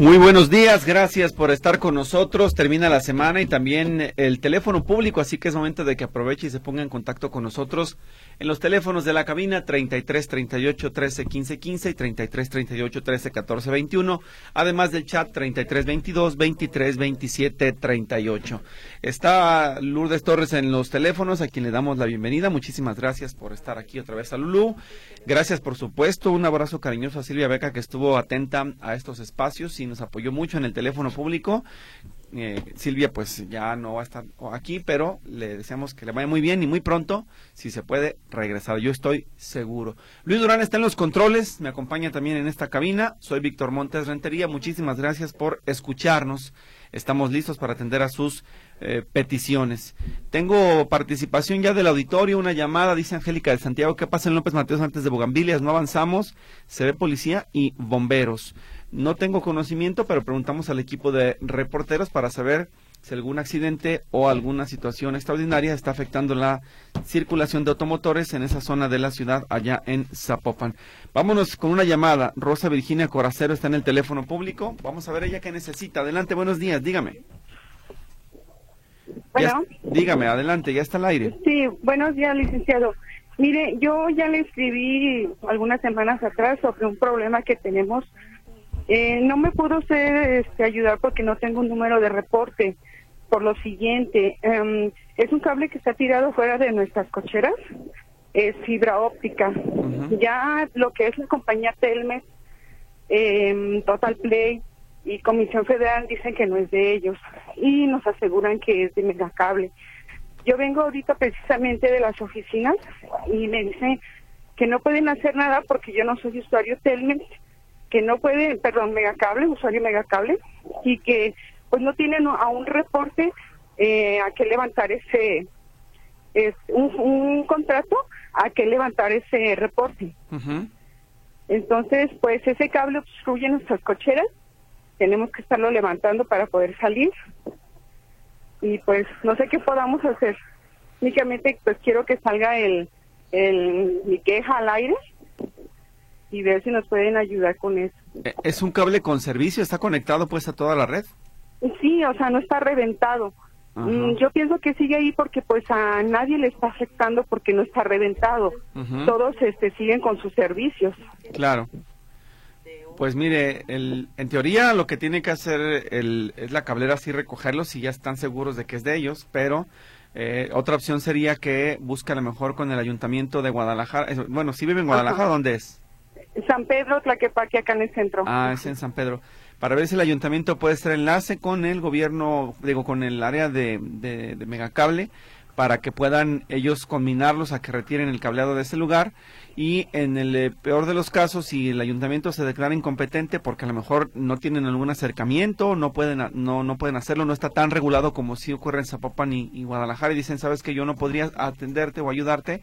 Muy buenos días, gracias por estar con nosotros. Termina la semana y también el teléfono público, así que es momento de que aproveche y se ponga en contacto con nosotros en los teléfonos de la cabina 33 38 13 15 15 y 33 38 13 14 21, además del chat 33 22 23 27 38. Está Lourdes Torres en los teléfonos, a quien le damos la bienvenida. Muchísimas gracias por estar aquí otra vez a Lulú. Gracias, por supuesto. Un abrazo cariñoso a Silvia Beca, que estuvo atenta a estos espacios y nos apoyó mucho en el teléfono público. Eh, Silvia pues ya no va a estar aquí, pero le deseamos que le vaya muy bien y muy pronto, si se puede, regresar. Yo estoy seguro. Luis Durán está en los controles, me acompaña también en esta cabina. Soy Víctor Montes Rentería. Muchísimas gracias por escucharnos. Estamos listos para atender a sus eh, peticiones. Tengo participación ya del auditorio, una llamada, dice Angélica de Santiago, ¿qué pasa en López Mateos antes de Bogambilias? No avanzamos, se ve policía y bomberos. No tengo conocimiento, pero preguntamos al equipo de reporteros para saber si algún accidente o alguna situación extraordinaria está afectando la circulación de automotores en esa zona de la ciudad allá en Zapopan. Vámonos con una llamada. Rosa Virginia Coracero está en el teléfono público. Vamos a ver ella qué necesita. Adelante, buenos días, dígame. Bueno. dígame, adelante, ya está al aire. Sí, buenos días, licenciado. Mire, yo ya le escribí algunas semanas atrás sobre un problema que tenemos eh, no me pudo ser este, ayudar porque no tengo un número de reporte. Por lo siguiente, em, es un cable que está tirado fuera de nuestras cocheras, es fibra óptica. Ya lo que es la compañía Telmex, eh, Total Play y Comisión Federal dicen que no es de ellos y nos aseguran que es de Megacable. Yo vengo ahorita precisamente de las oficinas y me dicen que no pueden hacer nada porque yo no soy usuario Telmex que no puede, perdón, megacable, usuario megacable, y que pues no tienen a un reporte eh, a que levantar ese, es un, contrato a que levantar ese reporte. Entonces, pues ese cable obstruye nuestras cocheras, tenemos que estarlo levantando para poder salir y pues no sé qué podamos hacer. Únicamente pues quiero que salga el, el mi queja al aire y ver si nos pueden ayudar con eso. Eh, ¿Es un cable con servicio? ¿Está conectado pues a toda la red? Sí, o sea, no está reventado. Mm, yo pienso que sigue ahí porque pues a nadie le está afectando porque no está reventado. Todos este siguen con sus servicios. Claro. Pues mire, el, en teoría lo que tiene que hacer el, es la cablera sí recogerlos si ya están seguros de que es de ellos, pero eh, otra opción sería que busque a lo mejor con el ayuntamiento de Guadalajara. Bueno, si vive en Guadalajara, ¿dónde es? San Pedro, Tlaquepaque, acá en el centro. Ah, es en San Pedro. Para ver si el ayuntamiento puede estar enlace con el gobierno, digo, con el área de, de, megacable, para que puedan ellos combinarlos a que retiren el cableado de ese lugar y en el eh, peor de los casos si el ayuntamiento se declara incompetente porque a lo mejor no tienen algún acercamiento no pueden no no pueden hacerlo no está tan regulado como si ocurre en Zapopan y Guadalajara y dicen sabes que yo no podría atenderte o ayudarte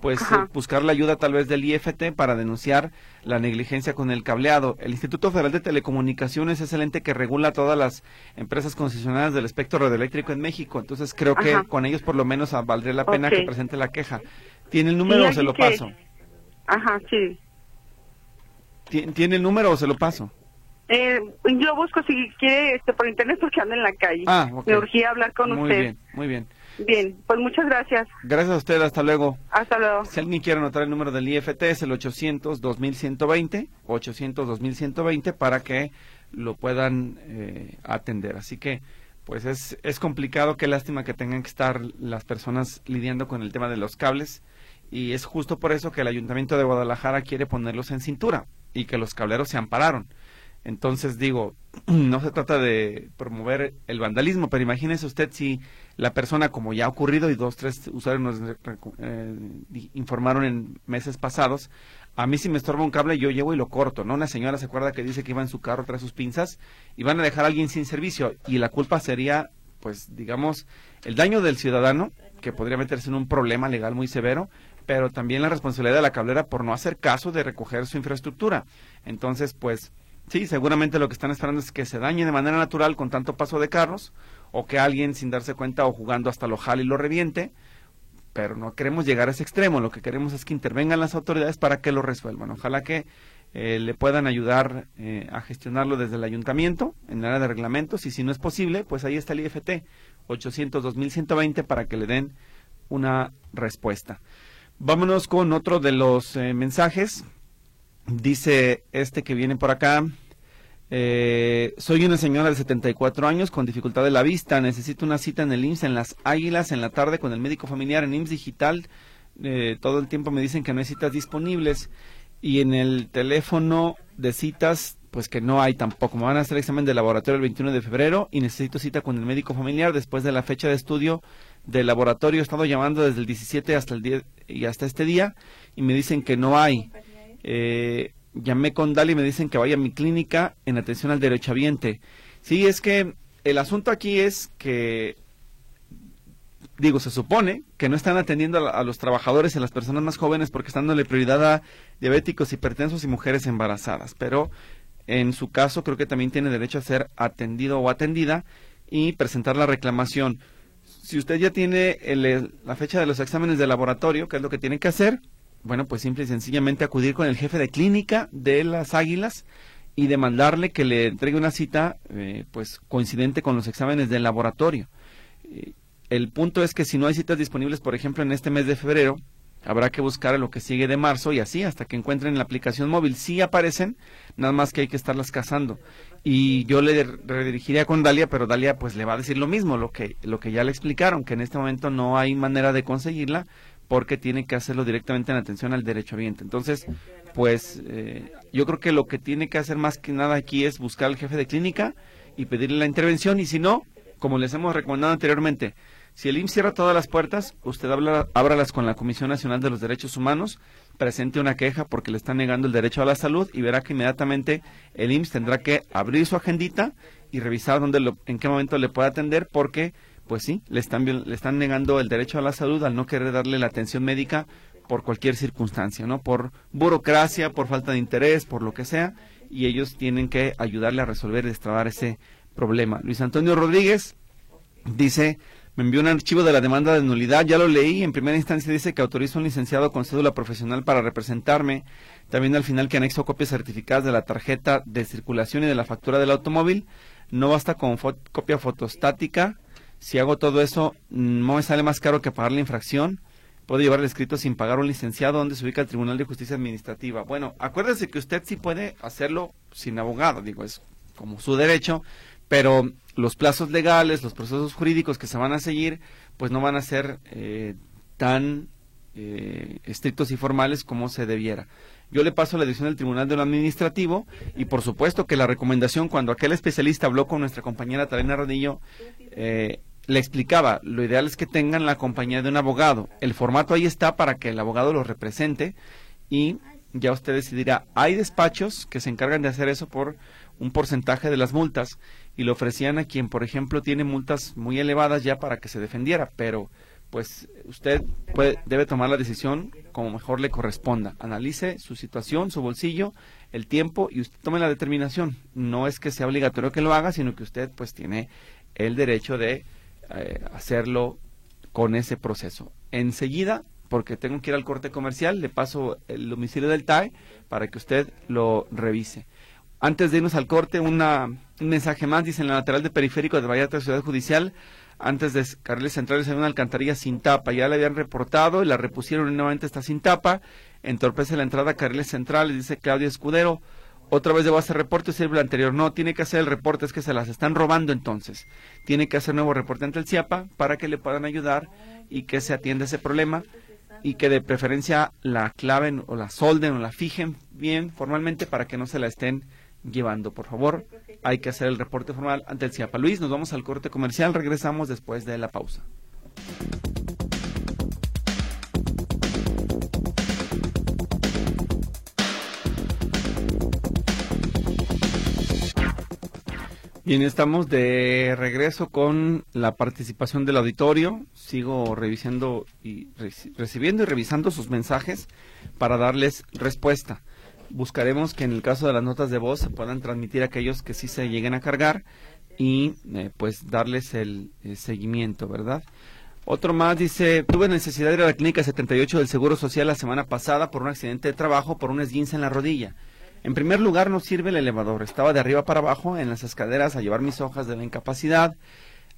pues eh, buscar la ayuda tal vez del IFT para denunciar la negligencia con el cableado. El Instituto Federal de Telecomunicaciones es el ente que regula todas las empresas concesionarias del espectro radioeléctrico en México, entonces creo que con ellos por lo menos valdría la pena que presente la queja. ¿Tiene el número o se lo paso? Ajá, sí. ¿Tiene el número o se lo paso? Eh, yo busco si quiere este, por internet porque ando en la calle. Ah, Me urgía hablar con usted. Muy bien, muy bien. Bien, pues muchas gracias. Gracias a usted, hasta luego. Hasta luego. Si alguien quiere anotar el número del IFT es el 800-2120, 800-2120 para que lo puedan eh, atender. Así que, pues es, es complicado, qué lástima que tengan que estar las personas lidiando con el tema de los cables y es justo por eso que el Ayuntamiento de Guadalajara quiere ponerlos en cintura y que los cableros se ampararon. Entonces digo, no se trata de promover el vandalismo, pero imagínese usted si la persona, como ya ha ocurrido y dos, tres usuarios nos eh, informaron en meses pasados, a mí si me estorba un cable yo llevo y lo corto, ¿no? Una señora se acuerda que dice que iba en su carro tras sus pinzas y van a dejar a alguien sin servicio y la culpa sería, pues digamos, el daño del ciudadano que podría meterse en un problema legal muy severo, pero también la responsabilidad de la cablera por no hacer caso de recoger su infraestructura. Entonces, pues sí, seguramente lo que están esperando es que se dañe de manera natural con tanto paso de carros, o que alguien sin darse cuenta o jugando hasta lo jale y lo reviente, pero no queremos llegar a ese extremo, lo que queremos es que intervengan las autoridades para que lo resuelvan. Ojalá que eh, le puedan ayudar eh, a gestionarlo desde el ayuntamiento en el área de reglamentos y si no es posible, pues ahí está el IFT 800 2120 para que le den una respuesta. Vámonos con otro de los eh, mensajes. Dice este que viene por acá. Eh, soy una señora de 74 años con dificultad de la vista. Necesito una cita en el IMSS en las Águilas en la tarde con el médico familiar en IMSS Digital. Eh, todo el tiempo me dicen que no hay citas disponibles y en el teléfono de citas pues que no hay tampoco. Me van a hacer examen de laboratorio el 21 de febrero y necesito cita con el médico familiar después de la fecha de estudio del laboratorio. He estado llamando desde el 17 hasta el 10 y hasta este día y me dicen que no hay. Eh, llamé con Dali y me dicen que vaya a mi clínica en atención al derechohabiente. Sí, es que el asunto aquí es que, digo, se supone que no están atendiendo a, los trabajadores y a las personas más jóvenes porque están dándole prioridad a diabéticos, hipertensos y mujeres embarazadas. Pero en su caso creo que también tiene derecho a ser atendido o atendida y presentar la reclamación. Si usted ya tiene la fecha de los exámenes de laboratorio, ¿qué es lo que tiene que hacer? Bueno, pues simple y sencillamente acudir con el jefe de clínica de las Águilas y demandarle que le entregue una cita eh, pues coincidente con los exámenes del laboratorio. Eh, el punto es que si no hay citas disponibles, por ejemplo, en este mes de febrero, habrá que buscar lo que sigue de marzo y así hasta que encuentren la aplicación móvil. Sí aparecen, nada más que hay que estarlas cazando. Y yo le redirigiría con Dalia, pero Dalia pues le va a decir lo mismo, lo que, lo que ya le explicaron, que en este momento no hay manera de conseguirla porque tiene que hacerlo directamente en atención al derecho ambiente. Entonces, pues eh, yo creo que lo que tiene que hacer más que nada aquí es buscar al jefe de clínica y pedirle la intervención y si no, como les hemos recomendado anteriormente, si el IMSS cierra todas las puertas, usted habla, ábralas con la Comisión Nacional de los Derechos Humanos, presente una queja porque le están negando el derecho a la salud y verá que inmediatamente el IMSS tendrá que abrir su agendita y revisar dónde lo, en qué momento le puede atender porque pues sí, le están, le están negando el derecho a la salud al no querer darle la atención médica por cualquier circunstancia, ¿no? Por burocracia, por falta de interés, por lo que sea, y ellos tienen que ayudarle a resolver y destrabar ese problema. Luis Antonio Rodríguez dice, me envió un archivo de la demanda de nulidad, ya lo leí, en primera instancia dice que autoriza un licenciado con cédula profesional para representarme, también al final que anexo copias certificadas de la tarjeta de circulación y de la factura del automóvil, no basta con copia fotostática, si hago todo eso, no me sale más caro que pagar la infracción. Puedo llevar el escrito sin pagar un licenciado donde se ubica el Tribunal de Justicia Administrativa. Bueno, acuérdese que usted sí puede hacerlo sin abogado, digo, es como su derecho, pero los plazos legales, los procesos jurídicos que se van a seguir, pues no van a ser eh, tan eh, estrictos y formales como se debiera. Yo le paso la decisión del Tribunal de lo Administrativo y por supuesto que la recomendación cuando aquel especialista habló con nuestra compañera Talena Rodillo, eh, le explicaba, lo ideal es que tengan la compañía de un abogado. El formato ahí está para que el abogado los represente y ya usted decidirá. Hay despachos que se encargan de hacer eso por un porcentaje de las multas y lo ofrecían a quien, por ejemplo, tiene multas muy elevadas ya para que se defendiera, pero pues usted puede, debe tomar la decisión como mejor le corresponda. Analice su situación, su bolsillo, el tiempo y usted tome la determinación. No es que sea obligatorio que lo haga, sino que usted pues tiene el derecho de eh, hacerlo con ese proceso. Enseguida, porque tengo que ir al corte comercial, le paso el domicilio del TAE para que usted lo revise. Antes de irnos al corte, una, un mensaje más, dice en la lateral de periférico de Vallarta Ciudad Judicial, antes de carriles centrales hay una alcantarilla sin tapa, ya la habían reportado y la repusieron nuevamente está sin tapa, entorpece la entrada a carriles centrales, dice Claudia Escudero, otra vez debo hacer reporte, sirve el anterior. No, tiene que hacer el reporte, es que se las están robando entonces. Tiene que hacer nuevo reporte ante el CIAPA para que le puedan ayudar y que se atienda ese problema y que de preferencia la claven o la solden o la fijen bien formalmente para que no se la estén llevando. Por favor, hay que hacer el reporte formal ante el CIAPA. Luis, nos vamos al corte comercial, regresamos después de la pausa. Bien, estamos de regreso con la participación del auditorio. Sigo revisando y recibiendo y revisando sus mensajes para darles respuesta. Buscaremos que en el caso de las notas de voz se puedan transmitir aquellos que sí se lleguen a cargar y eh, pues darles el, seguimiento, ¿verdad? Otro más dice, tuve necesidad de ir a la clínica 78 del Seguro Social la semana pasada por un accidente de trabajo por un esguince en la rodilla. En primer lugar, no sirve el elevador. Estaba de arriba para abajo en las escaleras a llevar mis hojas de la incapacidad.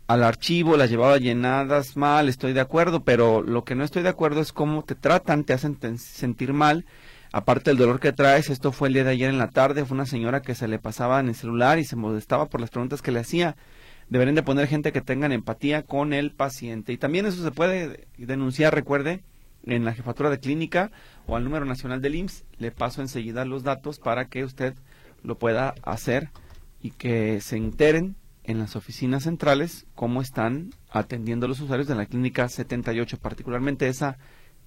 Al archivo las llevaba llenadas mal, estoy de acuerdo, pero lo que no estoy de acuerdo es cómo te tratan, te hacen sentir mal. Aparte del dolor que traes, esto fue el día de ayer en la tarde, fue una señora que se le pasaba en el celular y se molestaba por las preguntas que le hacía. Deberían de poner gente que tengan empatía con el paciente. Y también eso se puede denunciar, recuerde, en la jefatura de clínica o al número nacional del IMSS. Le paso enseguida los datos para que usted lo pueda hacer y que se enteren en las oficinas centrales cómo están atendiendo los usuarios de la clínica 78, particularmente esa,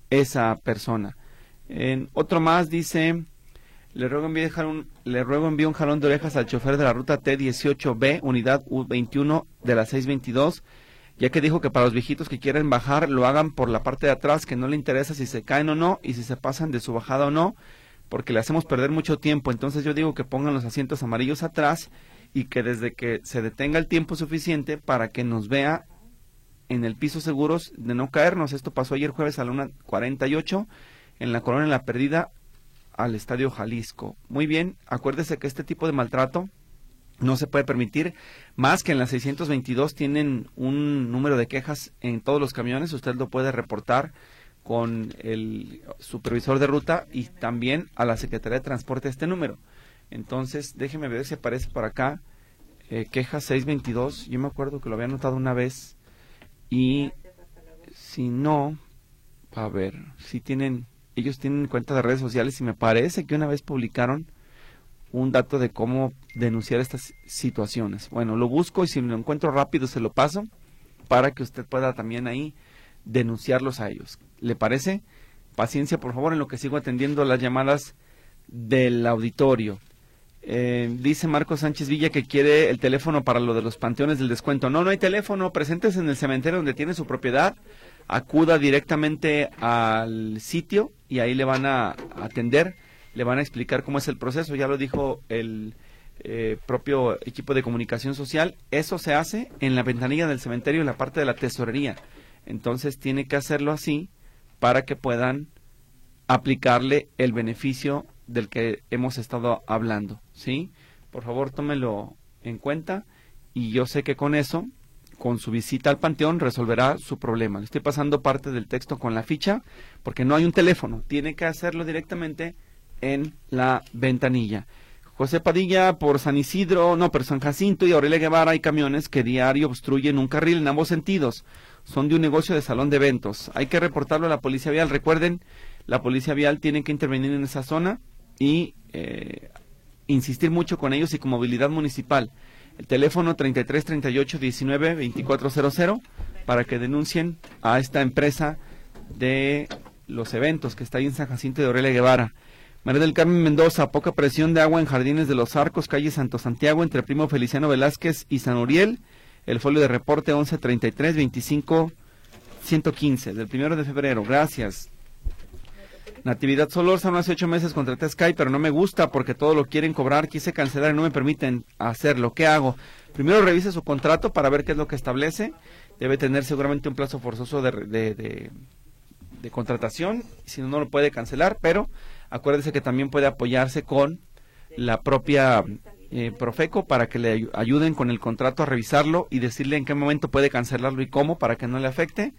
esa persona. En otro más dice, le ruego, enviar un, le ruego envío un jalón de orejas al chofer de la ruta T18B, unidad U21 de la 622 ya que dijo que para los viejitos que quieren bajar lo hagan por la parte de atrás, que no le interesa si se caen o no y si se pasan de su bajada o no, porque le hacemos perder mucho tiempo. Entonces yo digo que pongan los asientos amarillos atrás y que desde que se detenga el tiempo suficiente para que nos vea en el piso seguros de no caernos. Esto pasó ayer jueves a la 1.48 en la colonia La Perdida al Estadio Jalisco. Muy bien, acuérdese que este tipo de maltrato no se puede permitir más que en las 622 tienen un número de quejas en todos los camiones, usted lo puede reportar con el supervisor de ruta y también a la Secretaría de Transporte este número. Entonces, déjeme ver si aparece por acá eh, queja 622, yo me acuerdo que lo había anotado una vez y si no, a ver, si tienen, ellos tienen cuenta de redes sociales y me parece que una vez publicaron un dato de cómo denunciar estas situaciones. Bueno, lo busco y si lo encuentro rápido se lo paso para que usted pueda también ahí denunciarlos a ellos. ¿Le parece? Paciencia, por favor, en lo que sigo atendiendo las llamadas del auditorio. Eh, dice Marco Sánchez Villa que quiere el teléfono para lo de los panteones del descuento. No, no hay teléfono. Presentes en el cementerio donde tiene su propiedad. Acuda directamente al sitio y ahí le van a atender le van a explicar cómo es el proceso, ya lo dijo el eh, propio equipo de comunicación social, eso se hace en la ventanilla del cementerio, en la parte de la tesorería. Entonces tiene que hacerlo así para que puedan aplicarle el beneficio del que hemos estado hablando, ¿sí? Por favor, tómelo en cuenta y yo sé que con eso, con su visita al panteón, resolverá su problema. Le estoy pasando parte del texto con la ficha porque no hay un teléfono, tiene que hacerlo directamente en la ventanilla. José Padilla por San Isidro, no, pero San Jacinto y Aurelia Guevara hay camiones que diario obstruyen un carril en ambos sentidos. Son de un negocio de salón de eventos. Hay que reportarlo a la policía vial. Recuerden, la policía vial tiene que intervenir en esa zona y eh, insistir mucho con ellos y con movilidad municipal. El teléfono 33 38 19 2400 para que denuncien a esta empresa de los eventos que está ahí en San Jacinto de Aurelia Guevara. María del Carmen Mendoza, poca presión de agua en Jardines de los Arcos, calle Santo Santiago, entre Primo Feliciano Velázquez y San Uriel. El folio de reporte 1133 25 115 del primero de febrero. Gracias. Natividad Solórzano, hace ocho meses contraté Skype, pero no me gusta porque todo lo quieren cobrar. Quise cancelar y no me permiten hacerlo. ¿Qué hago? Primero revise su contrato para ver qué es lo que establece. Debe tener seguramente un plazo forzoso de, de, de contratación. Si no, no lo puede cancelar, pero Acuérdese que también puede apoyarse con la propia eh, Profeco para que le ayuden con el contrato a revisarlo y decirle en qué momento puede cancelarlo y cómo para que no le afecte.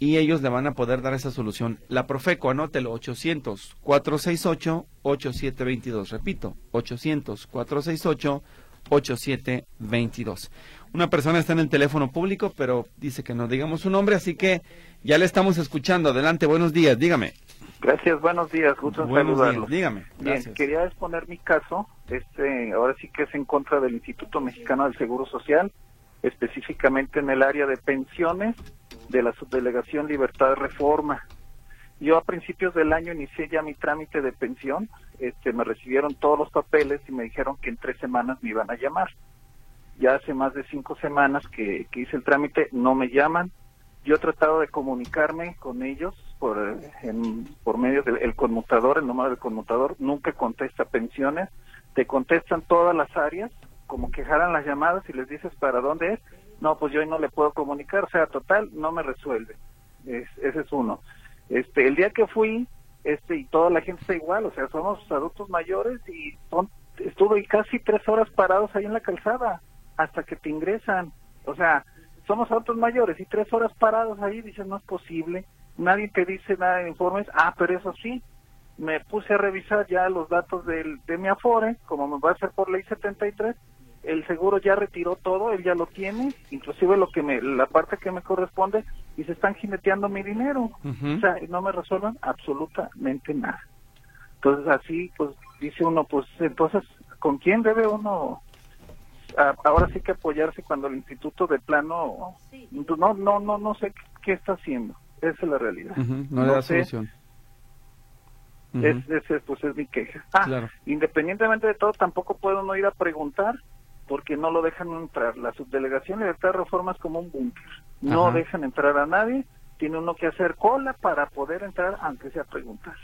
Y ellos le van a poder dar esa solución. La Profeco, anótelo, 800-468-8722. Repito, 800-468-8722. Una persona está en el teléfono público, pero dice que no digamos su nombre, así que ya le estamos escuchando. Adelante, buenos días, dígame. Gracias, buenos días, gusto buenos saludarlos. dígame. Bien, quería exponer mi caso, este, ahora sí que es en contra del Instituto Mexicano del Seguro Social, específicamente en el área de pensiones de la Subdelegación Libertad Reforma. Yo a principios del año inicié ya mi trámite de pensión, este, me recibieron todos los papeles y me dijeron que en tres semanas me iban a llamar. ya hace más de cinco semanas que, que hice el trámite, no me llaman. Yo he tratado de comunicarme con ellos por, en, por medio del conmutador, el número del conmutador, nunca contesta pensiones, te contestan todas las áreas, como que jalan las llamadas y les dices para dónde es, no, pues yo hoy no le puedo comunicar, o sea, total, no me resuelve. Es, ese es uno. Este, el día que fui, este, y toda la gente está igual, o sea, somos adultos mayores y son, estuve casi tres horas parados ahí en la calzada hasta que te ingresan. O sea, somos adultos mayores y tres horas parados ahí, dicen, no es posible nadie te dice nada de informes, ah, pero eso sí, me puse a revisar ya los datos del, de mi Afore, como me va a hacer por ley 73, el seguro ya retiró todo, él ya lo tiene, inclusive lo que me, la parte que me corresponde, y se están jineteando mi dinero, o sea, no me resuelven absolutamente nada. Entonces así, pues dice uno, pues entonces, ¿con quién debe uno ahora sí que apoyarse cuando el instituto de plano, no, no, no, no sé qué está haciendo? Esa es la realidad. No, le da solución. es, ese pues es mi queja. Ah, independientemente de todo, tampoco puedo no ir a preguntar porque no lo dejan entrar. La subdelegación de Libertad de Reforma es como un búnker. No dejan entrar a nadie. Tiene uno que hacer cola para poder entrar, aunque sea preguntar.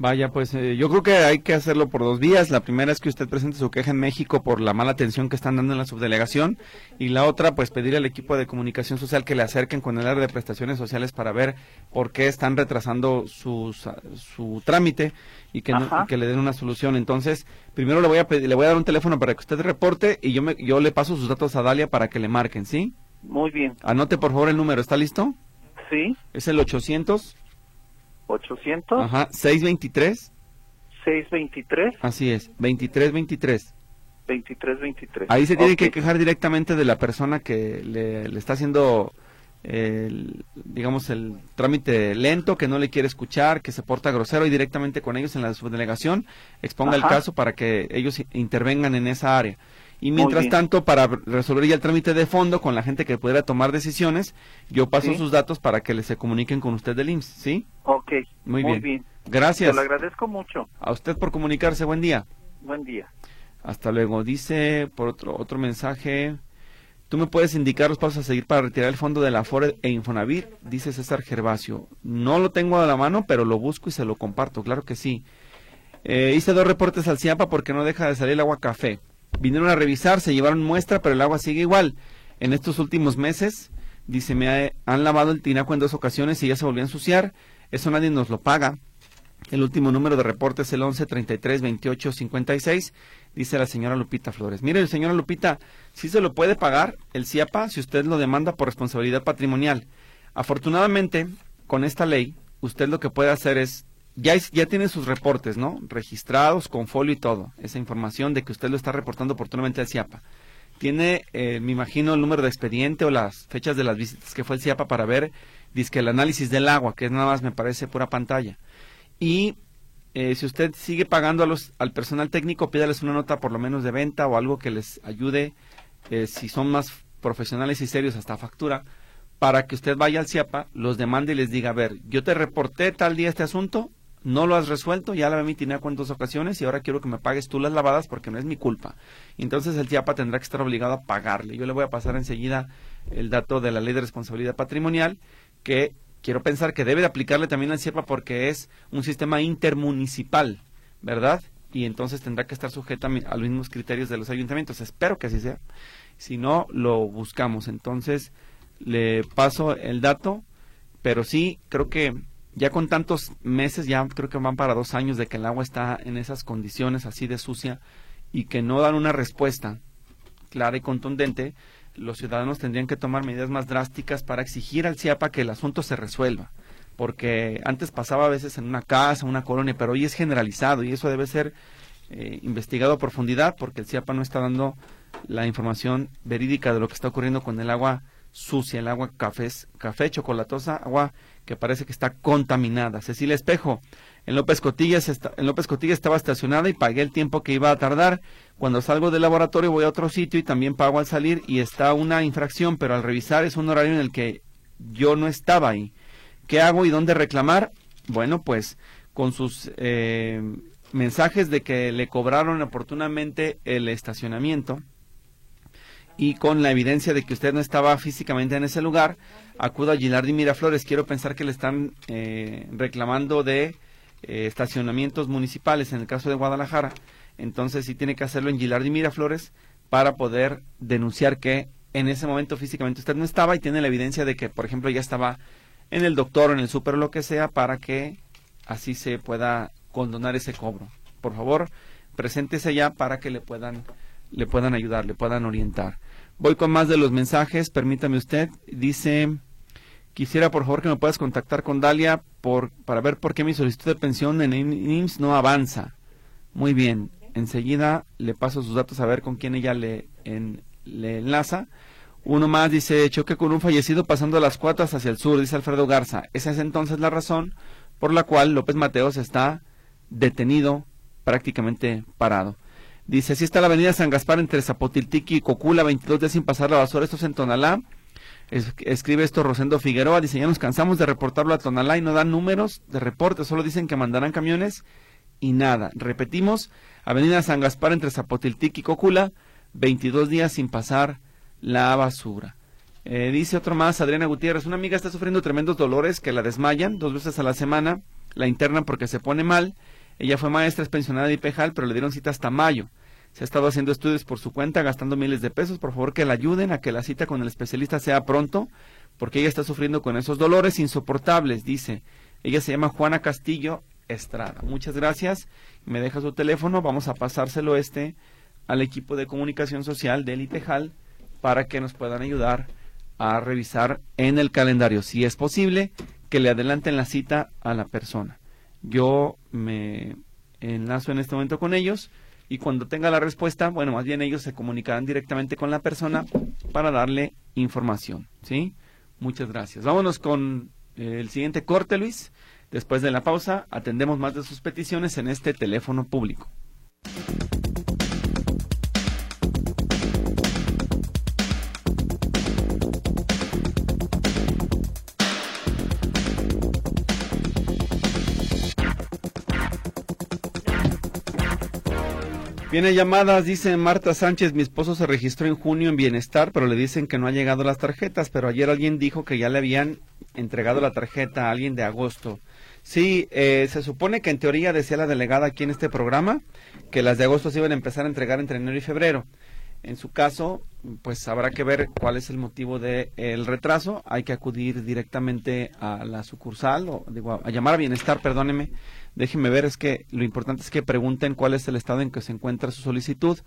Vaya, pues eh, yo creo que hay que hacerlo por dos vías. La primera es que usted presente su queja en México por la mala atención que están dando en la subdelegación y la otra, pues pedir al equipo de comunicación social que le acerquen con el área de prestaciones sociales para ver por qué están retrasando su trámite y que, que le den una solución. Entonces, primero le voy a pedir, le voy a dar un teléfono para que usted reporte y yo me, yo le paso sus datos a Dalia para que le marquen, ¿sí? Muy bien. Anote por favor el número, ¿está listo? Sí. Es el 800 800. Ajá, 623. 623. Así es, 2323. 2323. Ahí se tiene que quejar directamente de la persona que le, está haciendo, el, digamos, el trámite lento, que no le quiere escuchar, que se porta grosero y directamente con ellos en la subdelegación exponga el caso para que ellos intervengan en esa área. Y mientras tanto, para resolver ya el trámite de fondo con la gente que pudiera tomar decisiones, yo paso sus datos para que les se comuniquen con usted del IMSS, ¿sí? Ok. Muy, bien. Gracias. Te lo agradezco mucho. A usted por comunicarse. Buen día. Buen día. Hasta luego. Dice por otro, otro mensaje. ¿Tú me puedes indicar los pasos a seguir para retirar el fondo de la FORE e Infonavit? Dice César Gervasio. No lo tengo a la mano, pero lo busco y se lo comparto. Claro que sí. Eh, hice dos reportes al CIAPA porque no deja de salir el agua café. Vinieron a revisar, se llevaron muestra, pero el agua sigue igual. En estos últimos meses, dice, me han lavado el tinaco en dos ocasiones y ya se volvió a ensuciar. Eso nadie nos lo paga. El último número de reporte es el 11 33 28 56, dice la señora Lupita Flores. Mire, señora Lupita, si se lo puede pagar el CIAPA si usted lo demanda por responsabilidad patrimonial. Afortunadamente, con esta ley, usted lo que puede hacer es ya, ya tiene sus reportes, ¿no? Registrados con folio y todo. Esa información de que usted lo está reportando oportunamente al CIAPA. Tiene, eh, me imagino, el número de expediente o las fechas de las visitas que fue el CIAPA para ver, dice el análisis del agua, que es nada más, me parece, pura pantalla. Y eh, si usted sigue pagando a los, al personal técnico, pídales una nota por lo menos de venta o algo que les ayude, eh, si son más profesionales y serios, hasta factura, para que usted vaya al CIAPA, los demande y les diga, a ver, yo te reporté tal día este asunto, no lo has resuelto, ya la mi en dos ocasiones y ahora quiero que me pagues tú las lavadas porque no es mi culpa. Entonces el CIAPA tendrá que estar obligado a pagarle. Yo le voy a pasar enseguida el dato de la ley de responsabilidad patrimonial que quiero pensar que debe de aplicarle también al CIAPA porque es un sistema intermunicipal, ¿verdad? Y entonces tendrá que estar sujeta a los mismos criterios de los ayuntamientos. Espero que así sea. Si no, lo buscamos. Entonces, le paso el dato, pero sí creo que ya con tantos meses, ya creo que van para dos años de que el agua está en esas condiciones así de sucia y que no dan una respuesta clara y contundente, los ciudadanos tendrían que tomar medidas más drásticas para exigir al CIAPA que el asunto se resuelva. Porque antes pasaba a veces en una casa, una colonia, pero hoy es generalizado y eso debe ser eh, investigado a profundidad porque el CIAPA no está dando la información verídica de lo que está ocurriendo con el agua sucia, el agua café, café chocolatosa, agua que parece que está contaminada. Cecilia Espejo, en López Cotillas, en López Cotillas estaba estacionada y pagué el tiempo que iba a tardar. Cuando salgo del laboratorio voy a otro sitio y también pago al salir y está una infracción, pero al revisar es un horario en el que yo no estaba ahí. ¿Qué hago y dónde reclamar? Bueno, pues con sus eh, mensajes de que le cobraron oportunamente el estacionamiento y con la evidencia de que usted no estaba físicamente en ese lugar, acuda a Gilardi Miraflores. Quiero pensar que le están eh, reclamando de eh, estacionamientos municipales en el caso de Guadalajara. Entonces sí tiene que hacerlo en Gilardi Miraflores para poder denunciar que en ese momento físicamente usted no estaba y tiene la evidencia de que, por ejemplo, ya estaba en el doctor o en el súper o lo que sea para que así se pueda condonar ese cobro. Por favor, preséntese ya para que le puedan, le puedan ayudar, le puedan orientar. Voy con más de los mensajes, permítame usted. Dice, quisiera por favor que me puedas contactar con Dalia por, para ver por qué mi solicitud de pensión en IMSS no avanza. Muy bien, enseguida le paso sus datos a ver con quién ella le, enlaza. Uno más dice, choque con un fallecido pasando las cuotas hacia el sur, dice Alfredo Garza. Esa es entonces la razón por la cual López Mateos está detenido, prácticamente parado. Dice, así está la avenida San Gaspar entre Zapotiltiqui y Cocula, 22 días sin pasar la basura, esto es en Tonalá. escribe esto Rosendo Figueroa, dice, ya nos cansamos de reportarlo a Tonalá y no dan números de reporte, solo dicen que mandarán camiones y nada. Repetimos, avenida San Gaspar entre Zapotiltiqui y Cocula, 22 días sin pasar la basura. Eh, dice otro más, Adriana Gutiérrez, una amiga está sufriendo tremendos dolores que la desmayan dos veces a la semana, la internan porque se pone mal. Ella fue maestra, es pensionada de IPEJAL, pero le dieron cita hasta mayo. Se ha estado haciendo estudios por su cuenta, gastando miles de pesos. Por favor, que la ayuden a que la cita con el especialista sea pronto, porque ella está sufriendo con esos dolores insoportables, dice. Ella se llama Juana Castillo Estrada. Muchas gracias. Me deja su teléfono. Vamos a pasárselo este al equipo de comunicación social del IPEJAL para que nos puedan ayudar a revisar en el calendario, si es posible, que le adelanten la cita a la persona. Yo me enlazo en este momento con ellos y cuando tenga la respuesta, bueno, más bien ellos se comunicarán directamente con la persona para darle información, ¿sí? Muchas gracias. Vámonos con el siguiente corte, Luis. Después de la pausa, atendemos más de sus peticiones en este teléfono público. Viene llamadas, dice Marta Sánchez, mi esposo se registró en junio en Bienestar, pero le dicen que no ha llegado las tarjetas, pero ayer alguien dijo que ya le habían entregado la tarjeta a alguien de agosto. Sí, eh, se supone que en teoría decía la delegada aquí en este programa que las de agosto se iban a empezar a entregar entre enero y febrero. En su caso, pues habrá que ver cuál es el motivo del el retraso. Hay que acudir directamente a la sucursal, o digo, a llamar a Bienestar, perdóneme, déjenme ver, es que lo importante es que pregunten cuál es el estado en que se encuentra su solicitud.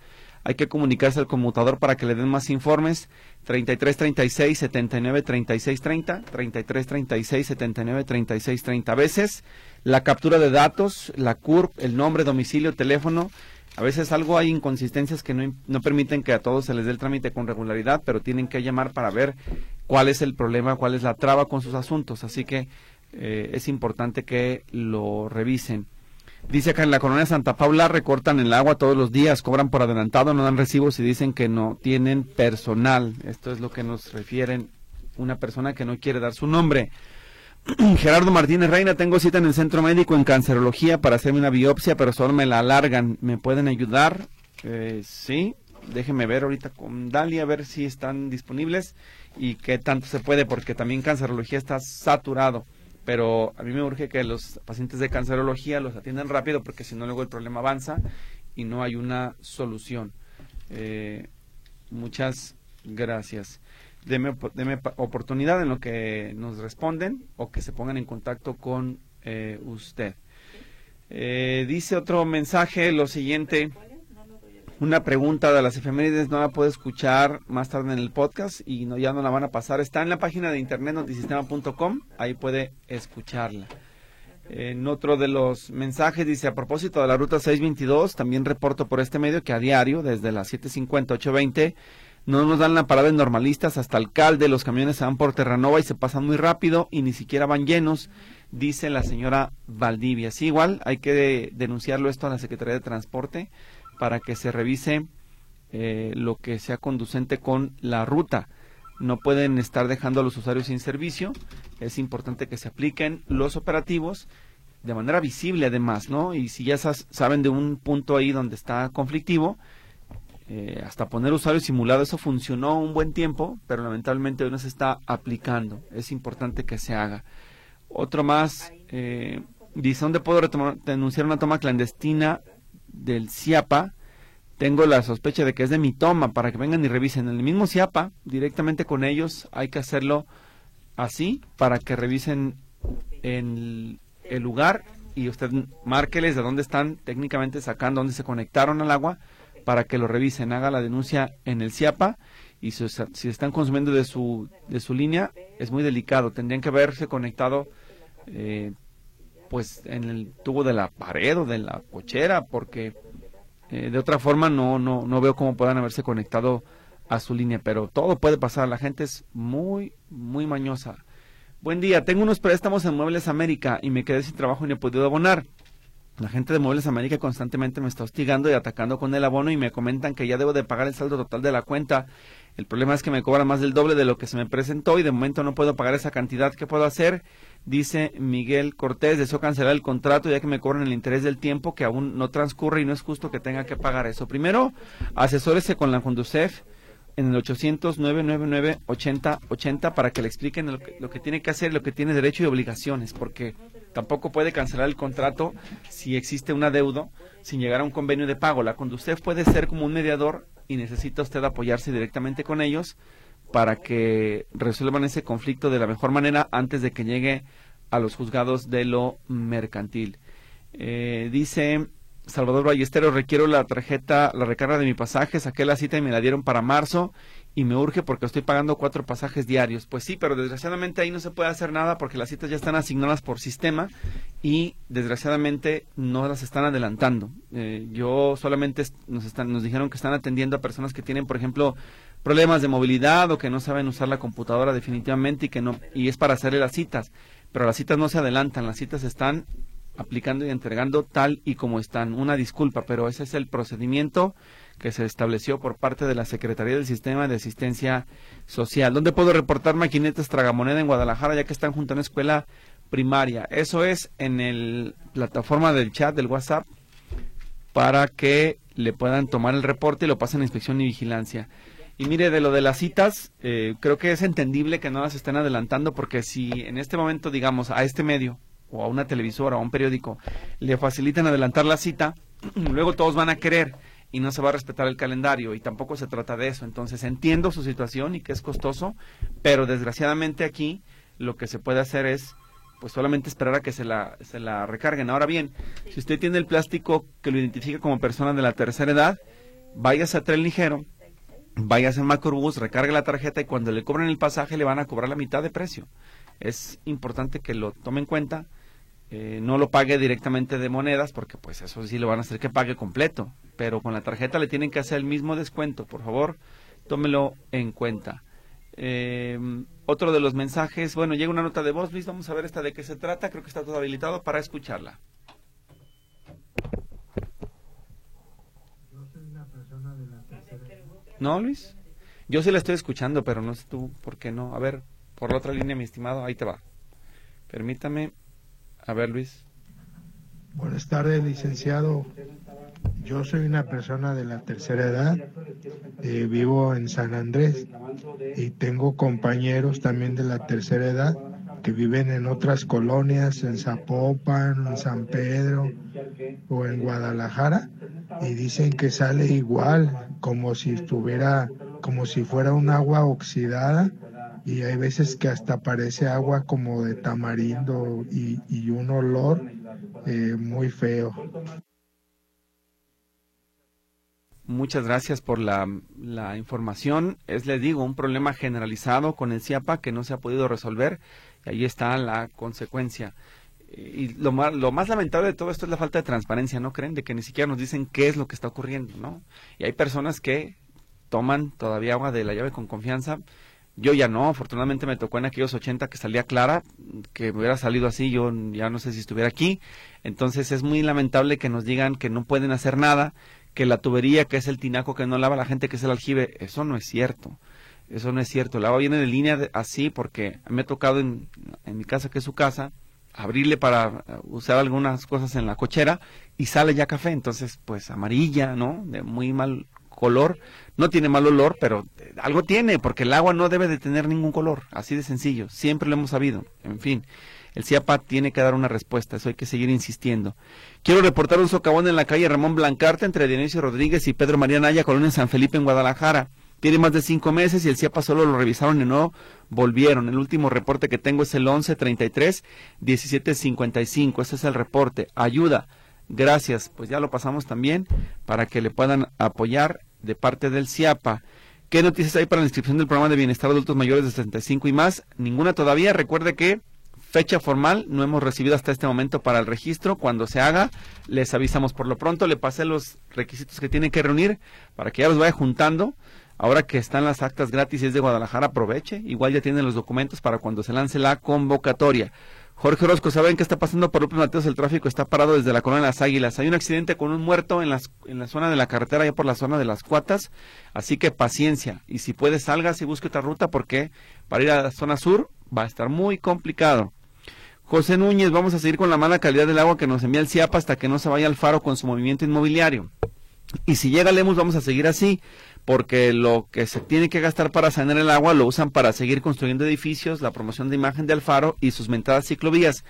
Hay que comunicarse al conmutador para que le den más informes. 33 36 79 36 30, 33 36 79 36 30. A veces la captura de datos, la CURP, el nombre, domicilio, teléfono, a veces algo hay inconsistencias que no, no permiten que a todos se les dé el trámite con regularidad, pero tienen que llamar para ver cuál es el problema, cuál es la traba con sus asuntos. Así que eh, es importante que lo revisen. Dice acá en la colonia Santa Paula recortan el agua todos los días, cobran por adelantado, no dan recibos y dicen que no tienen personal. Esto es lo que nos refieren una persona que no quiere dar su nombre. Gerardo Martínez Reina, tengo cita en el centro médico en cancerología para hacerme una biopsia, pero solo me la alargan. ¿Me pueden ayudar? Eh, sí, déjenme ver ahorita con Dalia, a ver si están disponibles y qué tanto se puede, porque también cancerología está saturado pero a mí me urge que los pacientes de cancerología los atiendan rápido porque si no luego el problema avanza y no hay una solución. Eh, muchas gracias. Deme, deme, oportunidad en lo que nos responden o que se pongan en contacto con eh, usted. Eh, dice otro mensaje lo siguiente una pregunta de las efemérides no la puede escuchar más tarde en el podcast y no, ya no la van a pasar. Está en la página de internet notisistema.com, ahí puede escucharla. En otro de los mensajes dice, a propósito de la ruta 622, también reporto por este medio que a diario, desde las 7.50, 8.20, no nos dan la parada de normalistas hasta alcalde, los camiones se van por Terranova y se pasan muy rápido y ni siquiera van llenos, dice la señora Valdivia. Sí, igual hay que denunciarlo esto a la Secretaría de Transporte para que se revise eh, lo que sea conducente con la ruta. No pueden estar dejando a los usuarios sin servicio. Es importante que se apliquen los operativos de manera visible además, ¿no? Y si ya saben de un punto ahí donde está conflictivo, eh, hasta poner usuario simulado, eso funcionó un buen tiempo, pero lamentablemente hoy no se está aplicando. Es importante que se haga. Otro más, eh, dice, ¿dónde puedo denunciar una toma clandestina del CIAPA? Tengo la sospecha de que es de mi toma, para que vengan y revisen. En el mismo CIAPA, directamente con ellos, hay que hacerlo así, para que revisen en el lugar y usted márqueles de dónde están técnicamente sacando, dónde se conectaron al agua, para que lo revisen, haga la denuncia en el CIAPA y si, están consumiendo de su, de su línea, es muy delicado. Tendrían que haberse conectado eh, pues en el tubo de la pared o de la cochera, porque eh, de otra forma no, no, no veo cómo puedan haberse conectado a su línea, pero todo puede pasar, la gente es muy, muy mañosa. Buen día, tengo unos préstamos en Muebles América y me quedé sin trabajo y no he podido abonar. La gente de Muebles América constantemente me está hostigando y atacando con el abono y me comentan que ya debo de pagar el saldo total de la cuenta. El problema es que me cobran más del doble de lo que se me presentó y de momento no puedo pagar esa cantidad. ¿Qué puedo hacer? Dice Miguel Cortés, deseo cancelar el contrato ya que me cobran el interés del tiempo que aún no transcurre y no es justo que tenga que pagar eso. Primero, asesórese con la Conducef en el 800-999-8080 para que le expliquen lo que, lo que tiene que hacer, lo que tiene derecho y obligaciones, porque tampoco puede cancelar el contrato si existe un adeudo sin llegar a un convenio de pago. La Conducef puede ser como un mediador y necesita usted apoyarse directamente con ellos para que resuelvan ese conflicto de la mejor manera antes de que llegue a los juzgados de lo mercantil. Eh, dice Salvador Ballesteros, requiero la tarjeta, la recarga de mi pasaje, saqué la cita y me la dieron para marzo y me urge porque estoy pagando cuatro pasajes diarios. Pues sí, pero desgraciadamente ahí no se puede hacer nada porque las citas ya están asignadas por sistema y desgraciadamente no las están adelantando. Eh, yo solamente nos, están, nos dijeron que están atendiendo a personas que tienen, por ejemplo, problemas de movilidad o que no saben usar la computadora definitivamente y que no y es para hacerle las citas. Pero las citas no se adelantan, las citas están aplicando y entregando tal y como están. Una disculpa, pero ese es el procedimiento que se estableció por parte de la Secretaría del Sistema de Asistencia Social. ¿Dónde puedo reportar maquinetas tragamoneda en Guadalajara ya que están junto a una escuela primaria? Eso es en el plataforma del chat del WhatsApp para que le puedan tomar el reporte y lo pasen a inspección y vigilancia. Y mire, de lo de las citas, eh, creo que es entendible que no las estén adelantando porque si en este momento, digamos, a este medio o a una televisora o a un periódico le facilitan adelantar la cita, luego todos van a querer y no se va a respetar el calendario y tampoco se trata de eso. Entonces entiendo su situación y que es costoso, pero desgraciadamente aquí lo que se puede hacer es pues solamente esperar a que se la, se la recarguen. Ahora bien, si usted tiene el plástico que lo identifica como persona de la tercera edad, váyase a tren ligero, váyase en Macrobús, recargue la tarjeta y cuando le cobren el pasaje le van a cobrar la mitad de precio. Es importante que lo tome en cuenta eh, no lo pague directamente de monedas, porque pues eso sí lo van a hacer que pague completo, pero con la tarjeta le tienen que hacer el mismo descuento, por favor, tómelo en cuenta. Eh, otro de los mensajes, bueno, llega una nota de voz, Luis, vamos a ver esta de qué se trata, creo que está todo habilitado para escucharla. ¿No, Luis? Yo sí la estoy escuchando, pero no sé tú por qué no. A ver, por la otra línea, mi estimado, ahí te va. Permítame. A ver, Luis. Buenas tardes, licenciado. Yo soy una persona de la tercera edad, eh, vivo en San Andrés y tengo compañeros también de la tercera edad que viven en otras colonias, en Zapopan, en San Pedro o en Guadalajara y dicen que sale igual, como si estuviera, como si fuera un agua oxidada y hay veces que hasta parece agua como de tamarindo y, un olor eh, muy feo. Muchas gracias por la, la, información. Es, les digo, un problema generalizado con el CIAPA que no se ha podido resolver y ahí está la consecuencia. Y lo más, lo más lamentable de todo esto es la falta de transparencia, ¿no creen? De que ni siquiera nos dicen qué es lo que está ocurriendo, ¿no? Y hay personas que toman todavía agua de la llave con confianza yo ya no, afortunadamente me tocó en aquellos 80 que salía clara, que me hubiera salido así, yo ya no sé si estuviera aquí. Entonces es muy lamentable que nos digan que no pueden hacer nada, que la tubería, que es el tinaco que no lava la gente, que es el aljibe. Eso no es cierto. Eso no es cierto. El agua viene de línea así porque me ha tocado en, mi casa, que es su casa, abrirle para eh, usar algunas cosas en la cochera y sale ya café, entonces pues amarilla, ¿no? De muy mal color, no tiene mal olor, pero eh, algo tiene, porque el agua no debe de tener ningún color, así de sencillo, siempre lo hemos sabido, en fin. El CIAPA tiene que dar una respuesta, eso hay que seguir insistiendo. Quiero reportar un socavón en la calle Ramón Blancarte entre Dionisio Rodríguez y Pedro María Naya, Colonia San Felipe en Guadalajara. Tiene más de cinco meses y el CIAPA solo lo revisaron y no volvieron. El último reporte que tengo es el 1133-1755. Ese es el reporte. Ayuda. Gracias. Pues ya lo pasamos también para que le puedan apoyar de parte del CIAPA. ¿Qué noticias hay para la inscripción del programa de bienestar de adultos mayores de 65 y más? Ninguna todavía. Recuerde que fecha formal no hemos recibido hasta este momento para el registro. Cuando se haga, les avisamos. Por lo pronto, le pasé los requisitos que tienen que reunir para que ya los vaya juntando Ahora que están las actas gratis y es de Guadalajara, aproveche. Igual ya tienen los documentos para cuando se lance la convocatoria. Jorge Orozco, ¿saben qué está pasando por López Mateos? El tráfico está parado desde la colonia de las Águilas. Hay un accidente con un muerto en, las, en la zona de la carretera, ya por la zona de las Cuatas. Así que paciencia. Y si puede, salga y busque otra ruta porque para ir a la zona sur va a estar muy complicado. José Núñez, vamos a seguir con la mala calidad del agua que nos envía el CIAPA hasta que no se vaya al faro con su movimiento inmobiliario. Y si llega Lemos, vamos a seguir así porque lo que se tiene que gastar para sanear el agua lo usan para seguir construyendo edificios, la promoción de imagen de Alfaro y sus mentadas ciclovías.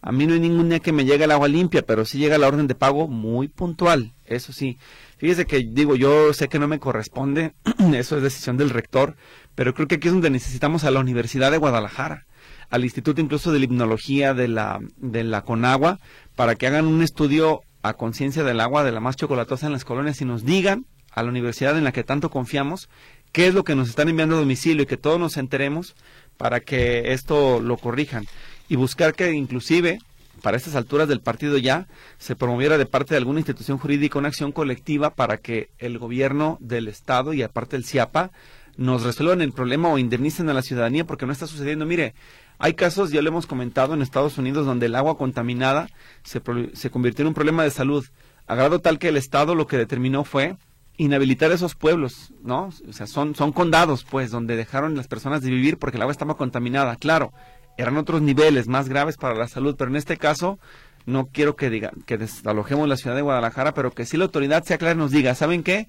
A mí no hay ningún día que me llegue el agua limpia, pero sí llega la orden de pago muy puntual, eso sí. Fíjese que digo, yo sé que no me corresponde, eso es decisión del rector, pero creo que aquí es donde necesitamos a la Universidad de Guadalajara, al Instituto incluso de Limnología de la, de la Conagua, para que hagan un estudio a conciencia del agua de la más chocolatosa en las colonias y nos digan a la universidad en la que tanto confiamos, qué es lo que nos están enviando a domicilio y que todos nos enteremos para que esto lo corrijan y buscar que inclusive para estas alturas del partido ya se promoviera de parte de alguna institución jurídica una acción colectiva para que el gobierno del estado y aparte el CIAPA nos resuelvan el problema o indemnicen a la ciudadanía porque no está sucediendo. Mire, hay casos, ya lo hemos comentado, en Estados Unidos donde el agua contaminada se, se convirtió en un problema de salud, a grado tal que el Estado lo que determinó fue inhabilitar esos pueblos, ¿no? O sea, son, son condados, pues, donde dejaron las personas de vivir porque el agua estaba contaminada. Claro, eran otros niveles más graves para la salud, pero en este caso no quiero que diga que desalojemos la ciudad de Guadalajara, pero que si la autoridad sea clara y nos diga, ¿saben qué?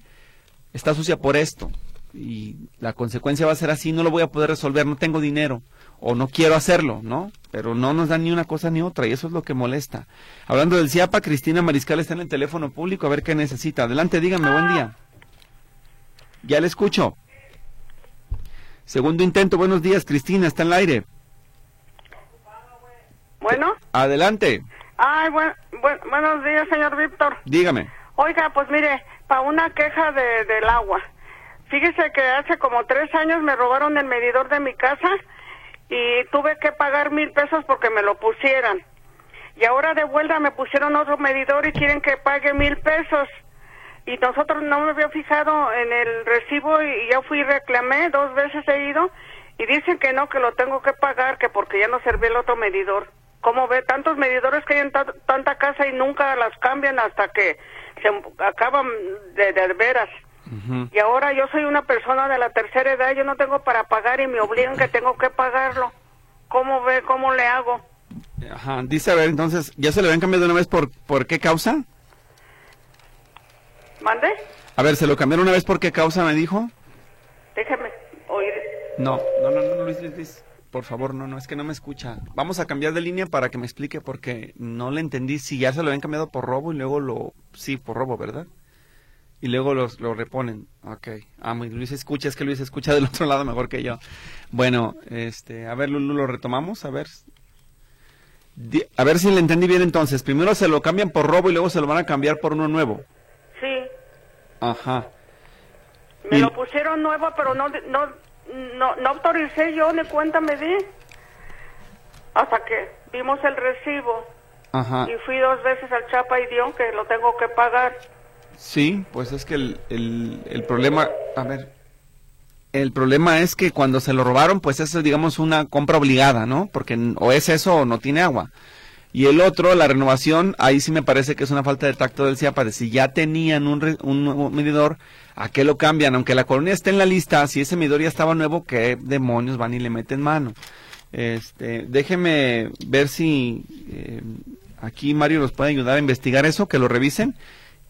Está sucia por esto y la consecuencia va a ser así, no lo voy a poder resolver, no tengo dinero o no quiero hacerlo, ¿no? Pero no nos dan ni una cosa ni otra y eso es lo que molesta. Hablando del CIAPA, Cristina Mariscal está en el teléfono público a ver qué necesita. Adelante, dígame, buen día. Ya le escucho. Segundo intento, buenos días, Cristina, está en el aire. Bueno. Adelante. Ay, buenos días, señor Víctor. Dígame. Oiga, pues mire, para una queja de, del agua. Fíjese que hace como tres años me robaron el medidor de mi casa y tuve que pagar mil pesos porque me lo pusieran. Y ahora de vuelta me pusieron otro medidor y quieren que pague mil pesos y nosotros no me había fijado en el recibo y ya fui y reclamé, dos veces he ido y dicen que no, que lo tengo que pagar, que porque ya no serví el otro medidor. ¿Cómo ve? Tantos medidores que hay en tanta casa y nunca las cambian hasta que se acaban de, de veras. Y ahora yo soy una persona de la tercera edad, yo no tengo para pagar y me obligan que tengo que pagarlo. ¿Cómo ve? ¿Cómo le hago? Ajá, dice, a ver, entonces, ¿ya se le habían cambiado una vez por, por qué causa? ¿Mande? A ver, ¿se lo cambiaron una vez por qué causa me dijo? Déjeme oír. No, no, no, no, Luis, Luis, Por favor, no, no, es que no me escucha. Vamos a cambiar de línea para que me explique porque no le entendí si ya se lo habían cambiado por robo y luego lo... Sí, por robo, ¿verdad? Y luego los, lo reponen. Ok. Ah, muy, Luis escucha, es que Luis escucha del otro lado mejor que yo. Bueno, este, a ver, Lulu, lo retomamos, a ver. A ver si le entendí bien entonces. Primero se lo cambian por robo y luego se lo van a cambiar por uno nuevo. Sí. Ajá. Me lo pusieron nuevo, pero no, no, no, no autoricé yo, ni cuenta me di. Hasta que vimos el recibo. Ajá. Y fui dos veces al Chapa y dio que lo tengo que pagar. Sí, pues es que el, el, problema, a ver, el problema es que cuando se lo robaron, pues es, digamos, una compra obligada, ¿no? Porque o es eso o no tiene agua. Y el otro, la renovación, ahí sí me parece que es una falta de tacto del CIAPA, de si ya tenían un, un, medidor, ¿a qué lo cambian? Aunque la colonia esté en la lista, si ese medidor ya estaba nuevo, ¿qué demonios van y le meten mano? Este, déjeme ver si eh, aquí Mario nos puede ayudar a investigar eso, que lo revisen.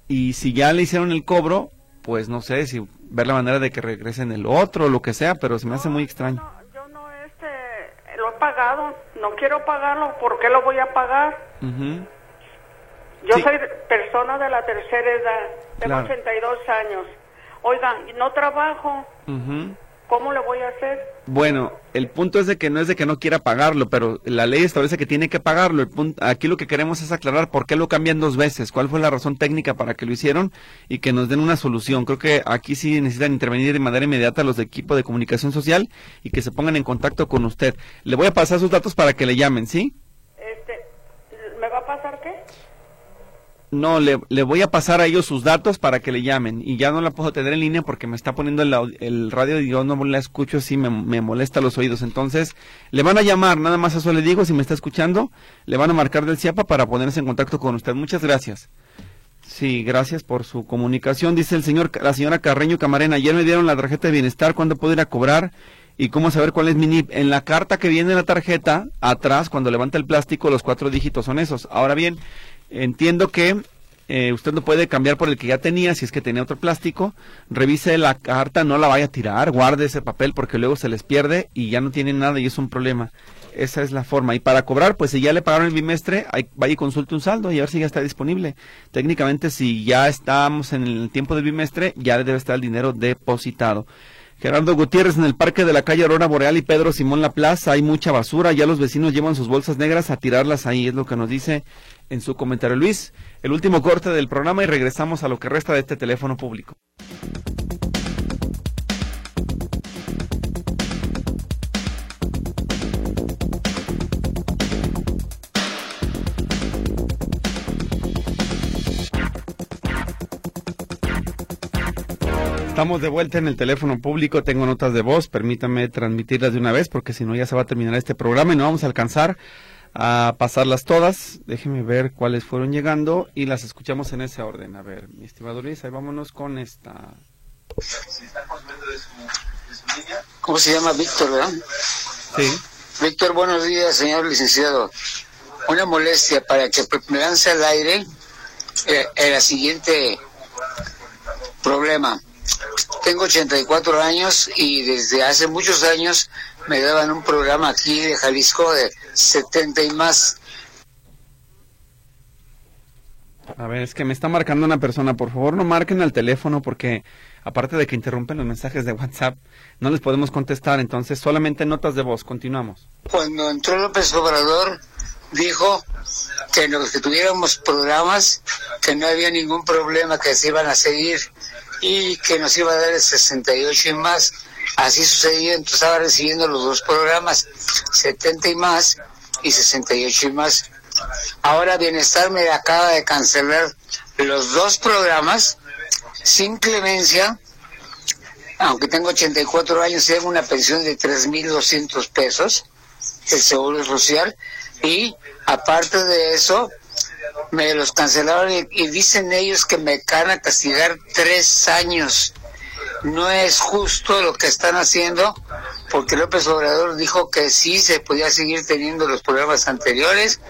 Y si ya le hicieron el cobro, pues no sé, si ver la manera de que regresen el otro o lo que sea, pero se me hace muy extraño. No, yo no, este, lo he pagado, no quiero pagarlo, ¿por qué lo voy a pagar? Ujú. Yo Sí. soy persona de la tercera edad, tengo Claro. 82 años. Oiga, no trabajo, Ujú. ¿Cómo le voy a hacer? Bueno, el punto es de que no es de que no quiera pagarlo, pero la ley establece que tiene que pagarlo. El punto, aquí lo que queremos es aclarar por qué lo cambian dos veces, cuál fue la razón técnica para que lo hicieron y que nos den una solución. Creo que aquí sí necesitan intervenir de manera inmediata los de equipo de comunicación social y que se pongan en contacto con usted. Le voy a pasar sus datos para que le llamen, ¿sí? Este, ¿me va a pasar qué? No, le, voy a pasar a ellos sus datos para que le llamen y ya no la puedo tener en línea porque me está poniendo el, el radio y yo no la escucho, sí me, molesta los oídos. Entonces, le van a llamar, nada más eso le digo, si me está escuchando, le van a marcar del CIAPA para ponerse en contacto con usted. Muchas gracias. Sí, gracias por su comunicación. Dice el señor, la señora Carreño Camarena, ayer me dieron la tarjeta de bienestar, ¿cuándo puedo ir a cobrar? ¿Y cómo saber cuál es mi NIP? En la carta que viene en la tarjeta, atrás, cuando levanta el plástico, los cuatro dígitos son esos. Ahora bien, entiendo que eh, usted no puede cambiar por el que ya tenía, si es que tenía otro plástico. Revise la carta, no la vaya a tirar, guarde ese papel porque luego se les pierde y ya no tiene nada y es un problema. Esa es la forma. Y para cobrar, pues si ya le pagaron el bimestre, ahí, vaya y consulte un saldo y a ver si ya está disponible. Técnicamente, si ya estamos en el tiempo del bimestre, ya debe estar el dinero depositado. Gerardo Gutiérrez en el parque de la calle Aurora Boreal y Pedro Simón La Plaza hay mucha basura, ya los vecinos llevan sus bolsas negras a tirarlas ahí, es lo que nos dice en su comentario Luis. El último corte del programa y regresamos a lo que resta de este teléfono público. Estamos de vuelta en el teléfono público, tengo notas de voz, permítame transmitirlas de una vez porque si no ya se va a terminar este programa y no vamos a alcanzar a pasarlas todas. Déjeme ver cuáles fueron llegando y las escuchamos en ese orden. A ver, mi estimado Luis, ahí vámonos con esta. ¿Cómo se llama? Víctor, ¿verdad? Sí. Víctor, buenos días, señor licenciado. Una molestia para que me lance al aire eh, el siguiente problema. Tengo 84 años y desde hace muchos años me daban un programa aquí de Jalisco de 70 y más. A ver, es que me está marcando una persona. Por favor, no marquen al teléfono porque, aparte de que interrumpen los mensajes de WhatsApp, no les podemos contestar. Entonces, solamente notas de voz. Continuamos. Cuando entró López Obrador, dijo que los que tuviéramos programas, que no había ningún problema, que se iban a seguir y que nos iba a dar el 68 y más. Así sucedió, entonces estaba recibiendo los dos programas, 70 y más y 68 y más. Ahora Bienestar me acaba de cancelar los dos programas sin clemencia, aunque tengo 84 años, tengo una pensión de 3.200 pesos, el Seguro Social, y aparte de eso, me los cancelaron y, y dicen ellos que me van a castigar tres años. No es justo lo que están haciendo, porque López Obrador dijo que sí se podía seguir teniendo los programas anteriores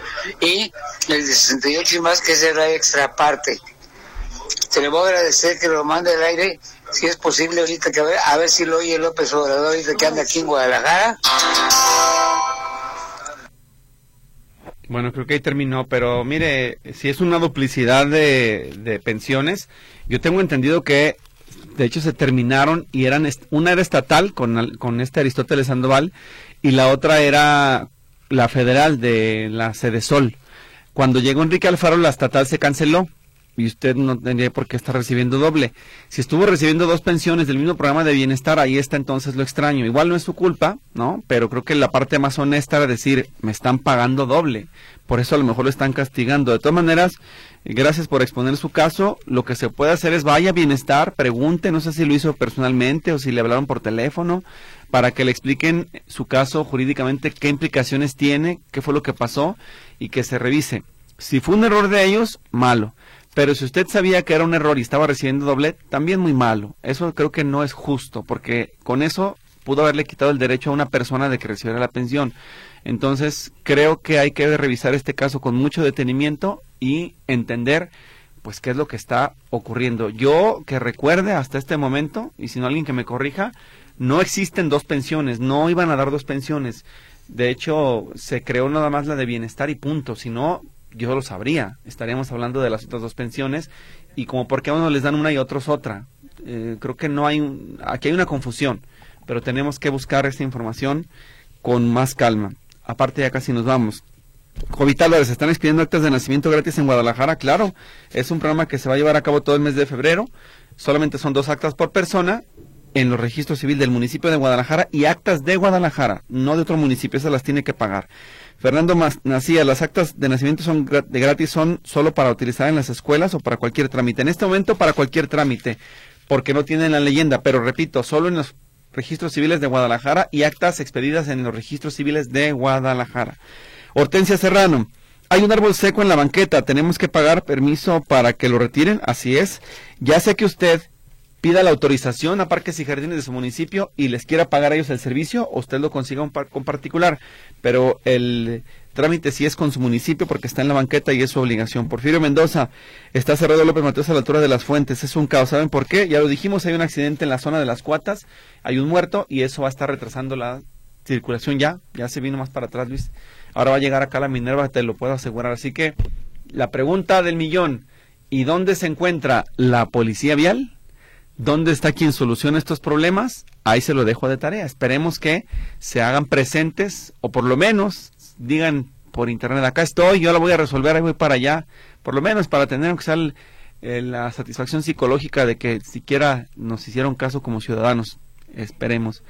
y el de 68 y más que ese era extra parte. Te le voy a agradecer que lo mande al aire, si es posible ahorita, que a ver, a ver si lo oye López Obrador ahorita que anda aquí en Guadalajara. Bueno, creo que ahí terminó, pero mire, si es una duplicidad de pensiones, yo tengo entendido que de hecho se terminaron y eran una era estatal con, con este Aristóteles Sandoval y la otra era la federal de la Sol. Cuando llegó Enrique Alfaro la estatal se canceló y usted no tendría por qué estar recibiendo doble. Si estuvo recibiendo dos pensiones del mismo programa de bienestar, ahí está entonces lo extraño. Igual no es su culpa, ¿no? Pero creo que la parte más honesta era decir, me están pagando doble. Por eso a lo mejor lo están castigando. De todas maneras, gracias por exponer su caso. Lo que se puede hacer es vaya a bienestar, pregunte, no sé si lo hizo personalmente o si le hablaron por teléfono, para que le expliquen su caso jurídicamente, qué implicaciones tiene, qué fue lo que pasó y que se revise. Si fue un error de ellos, malo. Pero si usted sabía que era un error y estaba recibiendo doble, también muy malo. Eso creo que no es justo, porque con eso pudo haberle quitado el derecho a una persona de que recibiera la pensión. Entonces, creo que hay que revisar este caso con mucho detenimiento y entender pues qué es lo que está ocurriendo. Yo que recuerde hasta este momento, y si no alguien que me corrija, no existen dos pensiones, no iban a dar dos pensiones. De hecho, se creó nada más la de bienestar y punto. Si no, yo lo sabría. Estaríamos hablando de las otras dos pensiones y como por qué a uno les dan una y a otros otra. Eh, creo que no hay, un, aquí hay una confusión, pero tenemos que buscar esta información con más calma. Aparte ya casi nos vamos. Jovital, ¿se están expidiendo actas de nacimiento gratis en Guadalajara? Claro, es un programa que se va a llevar a cabo todo el mes de febrero. Solamente son dos actas por persona en los registros civil del municipio de Guadalajara y actas de Guadalajara, no de otro municipio, esas las tiene que pagar. Fernando Nacía, las actas de nacimiento son de gratis, son solo para utilizar en las escuelas o para cualquier trámite. En este momento para cualquier trámite, porque no tienen la leyenda, pero repito, solo en los registros civiles de Guadalajara y actas expedidas en los registros civiles de Guadalajara. Hortensia Serrano, hay un árbol seco en la banqueta, tenemos que pagar permiso para que lo retiren, así es. Ya sé que usted pida la autorización a parques y jardines de su municipio y les quiera pagar a ellos el servicio, o usted lo consiga con particular, pero el trámite sí es con su municipio porque está en la banqueta y es su obligación. Porfirio Mendoza, está cerrado López Mateos a la altura de las fuentes, es un caos, ¿saben por qué? Ya lo dijimos, hay un accidente en la zona de las cuatas, hay un muerto y eso va a estar retrasando la circulación ya, ya se vino más para atrás Luis, ahora va a llegar acá la Minerva, te lo puedo asegurar, así que la pregunta del millón, ¿y dónde se encuentra la policía vial? ¿Dónde está quien soluciona estos problemas? Ahí se lo dejo de tarea. Esperemos que se hagan presentes o por lo menos digan por internet, acá estoy, yo la voy a resolver, ahí voy para allá. Por lo menos para tener la satisfacción psicológica de que siquiera nos hicieron caso como ciudadanos. Esperemos.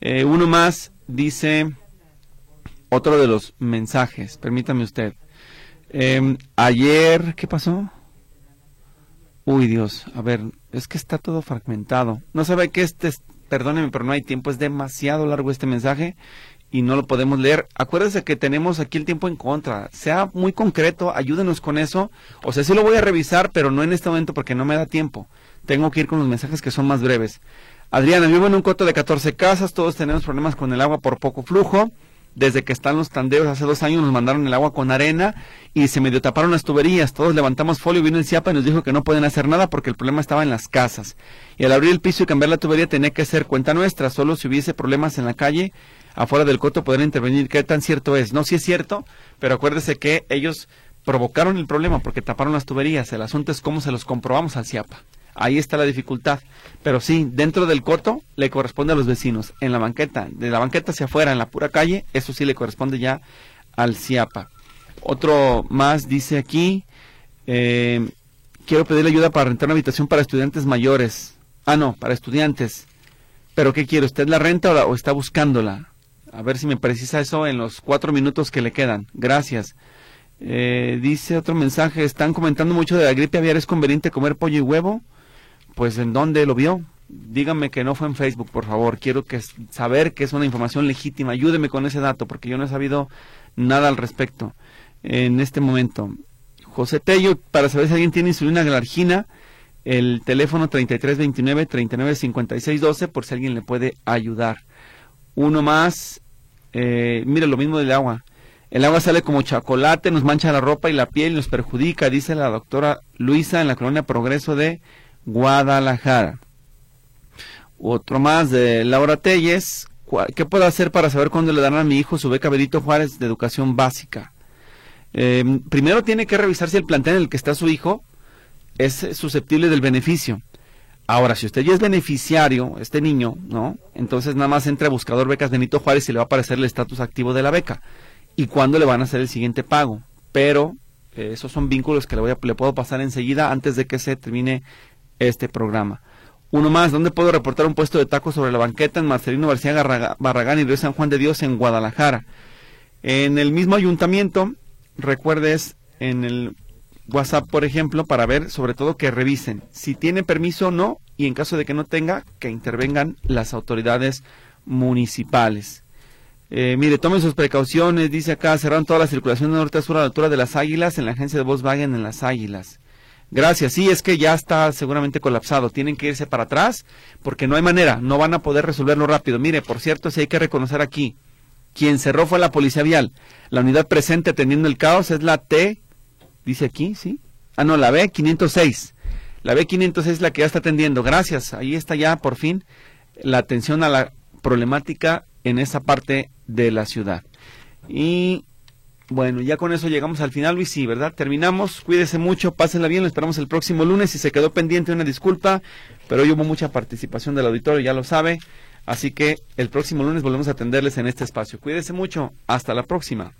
Eh, uno más dice otro de los mensajes, permítame usted. Em, ayer, ¿qué pasó? Uy, Dios, a ver, es que está todo fragmentado. No sabe que este, perdóneme, pero no hay tiempo, es demasiado largo este mensaje y no lo podemos leer. Acuérdese que tenemos aquí el tiempo en contra. Sea muy concreto, ayúdenos con eso. O sea, sí lo voy a revisar, pero no en este momento porque no me da tiempo. Tengo que ir con los mensajes que son más breves. Adriana, vivo en un coto de 14 casas, todos tenemos problemas con el agua por poco flujo desde que están los tandeos hace dos años nos mandaron el agua con arena y se medio taparon las tuberías. Todos levantamos folio, vino el CIAPA y nos dijo que no pueden hacer nada porque el problema estaba en las casas. Y al abrir el piso y cambiar la tubería tenía que ser cuenta nuestra. Solo si hubiese problemas en la calle, afuera del coto, podrían intervenir. ¿Qué tan cierto es? No, sí es cierto, pero acuérdese que ellos provocaron el problema porque taparon las tuberías. El asunto es cómo se los comprobamos al CIAPA. Ahí está la dificultad. Pero sí, dentro del coto le corresponde a los vecinos. En la banqueta, de la banqueta hacia afuera, en la pura calle, eso sí le corresponde ya al CIAPA. Otro más dice aquí, eh, quiero pedirle ayuda para rentar una habitación para estudiantes mayores. Ah, no, para estudiantes. Pero ¿qué quiere? ¿Usted la renta o, está buscándola? A ver si me precisa eso en los cuatro minutos que le quedan. Gracias. Eh, dice otro mensaje, están comentando mucho de la gripe aviar, ¿es conveniente comer pollo y huevo? Pues en dónde lo vio. Dígame que no fue en Facebook, por favor. Quiero que saber que es una información legítima. Ayúdeme con ese dato porque yo no he sabido nada al respecto en este momento. José Tello, para saber si alguien tiene insulina galargina, el teléfono 3329-395612 por si alguien le puede ayudar. Uno más, eh, mire lo mismo del agua. El agua sale como chocolate, nos mancha la ropa y la piel y nos perjudica, dice la doctora Luisa en la colonia Progreso de Guadalajara. Otro más de Laura Telles. ¿Qué puedo hacer para saber cuándo le darán a mi hijo su beca Benito Juárez de educación básica? Em, primero tiene que revisar si el plantel en el que está su hijo es susceptible del beneficio. Ahora, si usted ya es beneficiario, este niño, ¿no? Entonces nada más entra a buscador becas Benito Juárez y le va a aparecer el estatus activo de la beca. Y cuándo le van a hacer el siguiente pago. Pero eh, esos son vínculos que le, voy a, le puedo pasar enseguida antes de que se termine este programa. Uno más, ¿dónde puedo reportar un puesto de tacos sobre la banqueta en Marcelino García Barragán y Río San Juan de Dios en Guadalajara? En el mismo ayuntamiento, recuerdes en el WhatsApp, por ejemplo, para ver sobre todo que revisen si tiene permiso o no y en caso de que no tenga, que intervengan las autoridades municipales. Eh, mire, tomen sus precauciones, dice acá, cerraron toda la circulación de norte a sur a la altura de las Águilas en la agencia de Volkswagen en las Águilas. Gracias. Sí, es que ya está seguramente colapsado. Tienen que irse para atrás porque no hay manera. No van a poder resolverlo rápido. Mire, por cierto, si hay que reconocer aquí. Quien cerró fue la policía vial. La unidad presente atendiendo el caos es la T, dice aquí, ¿sí? Ah, no, la B506. La B506 es la que ya está atendiendo. Gracias. Ahí está ya, por fin, la atención a la problemática en esa parte de la ciudad. Y bueno, ya con eso llegamos al final, Luis, sí, ¿verdad? Terminamos, cuídese mucho, pásenla bien, lo esperamos el próximo lunes. Si se quedó pendiente, una disculpa, pero hoy hubo mucha participación del auditorio, ya lo sabe. Así que el próximo lunes volvemos a atenderles en este espacio. Cuídese mucho, hasta la próxima.